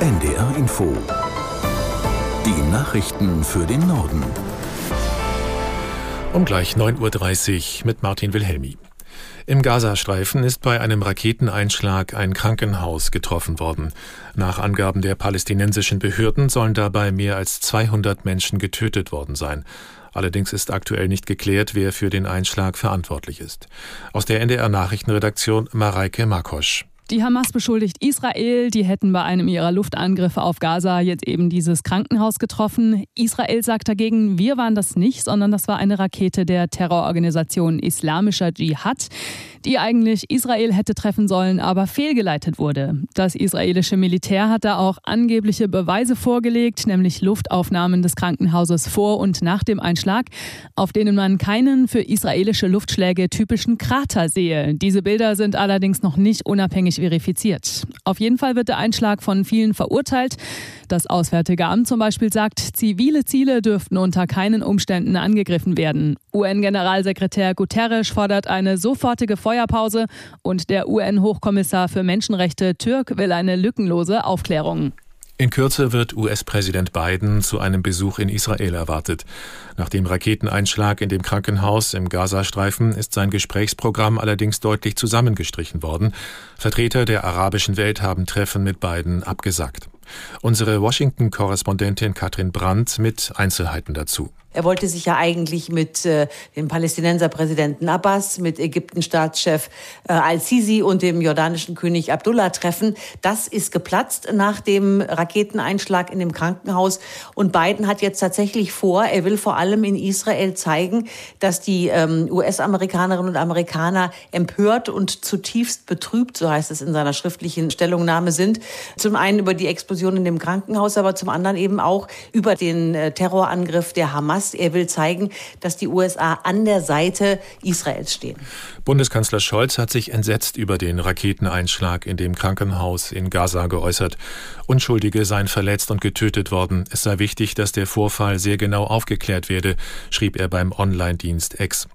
NDR Info. Die Nachrichten für den Norden. Um gleich 9.30 Uhr mit Martin Wilhelmi. Im Gazastreifen ist bei einem Raketeneinschlag ein Krankenhaus getroffen worden. Nach Angaben der palästinensischen Behörden sollen dabei mehr als 200 Menschen getötet worden sein. Allerdings ist aktuell nicht geklärt, wer für den Einschlag verantwortlich ist. Aus der NDR Nachrichtenredaktion Mareike Makosch. Die Hamas beschuldigt Israel, die hätten bei einem ihrer Luftangriffe auf Gaza jetzt eben dieses Krankenhaus getroffen. Israel sagt dagegen, wir waren das nicht, sondern das war eine Rakete der Terrororganisation Islamischer Dschihad, die eigentlich Israel hätte treffen sollen, aber fehlgeleitet wurde. Das israelische Militär hat da auch angebliche Beweise vorgelegt, nämlich Luftaufnahmen des Krankenhauses vor und nach dem Einschlag, auf denen man keinen für israelische Luftschläge typischen Krater sehe. Diese Bilder sind allerdings noch nicht unabhängig verifiziert. Auf jeden Fall wird der Einschlag von vielen verurteilt. Das Auswärtige Amt zum Beispiel sagt, zivile Ziele dürften unter keinen Umständen angegriffen werden. UN-Generalsekretär Guterres fordert eine sofortige Feuerpause und der UN-Hochkommissar für Menschenrechte Türk will eine lückenlose Aufklärung. In Kürze wird US-Präsident Biden zu einem Besuch in Israel erwartet. Nach dem Raketeneinschlag in dem Krankenhaus im Gazastreifen ist sein Gesprächsprogramm allerdings deutlich zusammengestrichen worden. Vertreter der arabischen Welt haben Treffen mit Biden abgesagt. Unsere Washington-Korrespondentin Katrin Brandt mit Einzelheiten dazu. Er wollte sich ja eigentlich mit äh, dem Palästinenserpräsidenten Abbas, mit Ägypten-Staatschef äh, al-Sisi und dem jordanischen König Abdullah treffen. Das ist geplatzt nach dem Raketeneinschlag in dem Krankenhaus. Und Biden hat jetzt tatsächlich vor, er will vor allem in Israel zeigen, dass die ähm, US-Amerikanerinnen und Amerikaner empört und zutiefst betrübt, so heißt es in seiner schriftlichen Stellungnahme, sind. Zum einen über die Explosion in dem Krankenhaus, aber zum anderen eben auch über den äh, Terrorangriff der Hamas Hamas. Er will zeigen, dass die USA an der Seite Israels stehen. Bundeskanzler Scholz hat sich entsetzt über den Raketeneinschlag in dem Krankenhaus in Gaza geäußert. Unschuldige seien verletzt und getötet worden. Es sei wichtig, dass der Vorfall sehr genau aufgeklärt werde, schrieb er beim Online-Dienst X.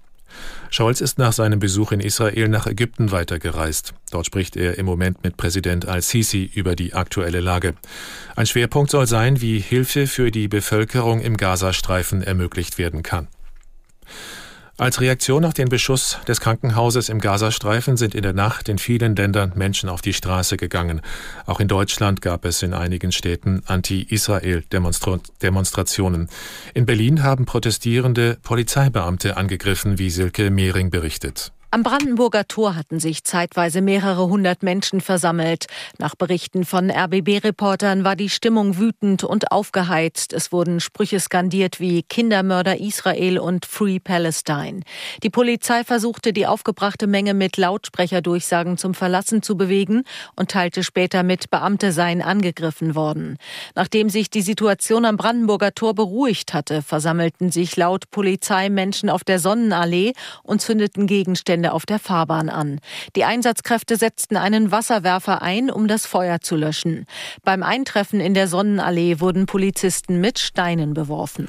Scholz ist nach seinem Besuch in Israel nach Ägypten weitergereist. Dort spricht er im Moment mit Präsident al-Sisi über die aktuelle Lage. Ein Schwerpunkt soll sein, wie Hilfe für die Bevölkerung im Gazastreifen ermöglicht werden kann. Als Reaktion auf den Beschuss des Krankenhauses im Gazastreifen sind in der Nacht in vielen Ländern Menschen auf die Straße gegangen. Auch in Deutschland gab es in einigen Städten Anti-Israel-Demonstrationen. In Berlin haben protestierende Polizeibeamte angegriffen, wie Silke Mehring berichtet. Am Brandenburger Tor hatten sich zeitweise mehrere hundert Menschen versammelt. Nach Berichten von RBB-Reportern war die Stimmung wütend und aufgeheizt. Es wurden Sprüche skandiert wie Kindermörder Israel und Free Palestine. Die Polizei versuchte, die aufgebrachte Menge mit Lautsprecherdurchsagen zum Verlassen zu bewegen und teilte später mit, Beamte seien angegriffen worden. Nachdem sich die Situation am Brandenburger Tor beruhigt hatte, versammelten sich laut Polizei Menschen auf der Sonnenallee und zündeten Gegenstände Gegenstände auf der Fahrbahn an. Die Einsatzkräfte setzten einen Wasserwerfer ein, um das Feuer zu löschen. Beim Eintreffen in der Sonnenallee wurden Polizisten mit Steinen beworfen.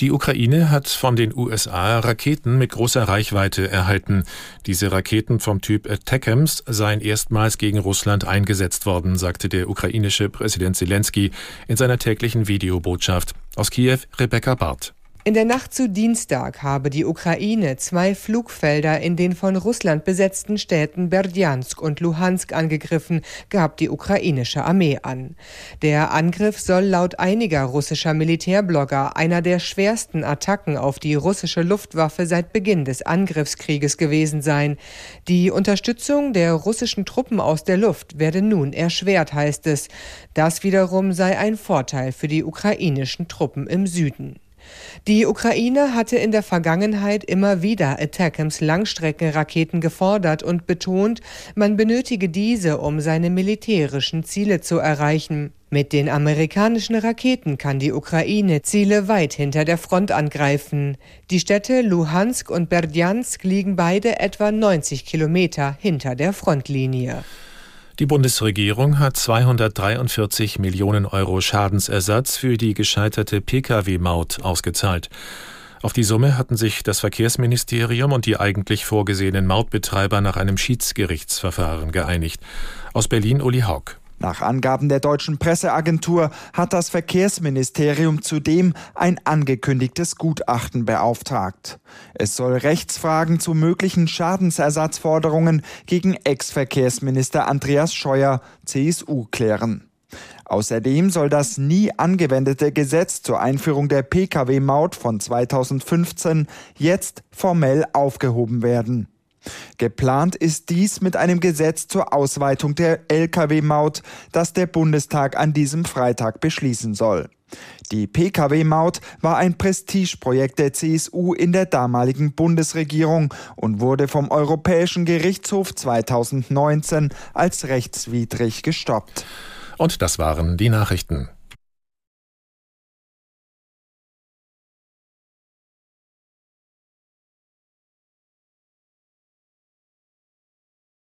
Die Ukraine hat von den USA Raketen mit großer Reichweite erhalten. Diese Raketen vom Typ Attackams seien erstmals gegen Russland eingesetzt worden, sagte der ukrainische Präsident Zelensky in seiner täglichen Videobotschaft. Aus Kiew Rebecca Barth. In der Nacht zu Dienstag habe die Ukraine zwei Flugfelder in den von Russland besetzten Städten Berdjansk und Luhansk angegriffen, gab die ukrainische Armee an. Der Angriff soll laut einiger russischer Militärblogger einer der schwersten Attacken auf die russische Luftwaffe seit Beginn des Angriffskrieges gewesen sein. Die Unterstützung der russischen Truppen aus der Luft werde nun erschwert, heißt es. Das wiederum sei ein Vorteil für die ukrainischen Truppen im Süden. Die Ukraine hatte in der Vergangenheit immer wieder Attackams Langstreckenraketen gefordert und betont, man benötige diese, um seine militärischen Ziele zu erreichen. Mit den amerikanischen Raketen kann die Ukraine Ziele weit hinter der Front angreifen. Die Städte Luhansk und Berdjansk liegen beide etwa 90 Kilometer hinter der Frontlinie. Die Bundesregierung hat 243 Millionen Euro Schadensersatz für die gescheiterte Pkw-Maut ausgezahlt. Auf die Summe hatten sich das Verkehrsministerium und die eigentlich vorgesehenen Mautbetreiber nach einem Schiedsgerichtsverfahren geeinigt. Aus Berlin Uli Haug. Nach Angaben der deutschen Presseagentur hat das Verkehrsministerium zudem ein angekündigtes Gutachten beauftragt. Es soll Rechtsfragen zu möglichen Schadensersatzforderungen gegen Ex-Verkehrsminister Andreas Scheuer, CSU, klären. Außerdem soll das nie angewendete Gesetz zur Einführung der Pkw-Maut von 2015 jetzt formell aufgehoben werden. Geplant ist dies mit einem Gesetz zur Ausweitung der Lkw-Maut, das der Bundestag an diesem Freitag beschließen soll. Die Pkw-Maut war ein Prestigeprojekt der CSU in der damaligen Bundesregierung und wurde vom Europäischen Gerichtshof 2019 als rechtswidrig gestoppt. Und das waren die Nachrichten.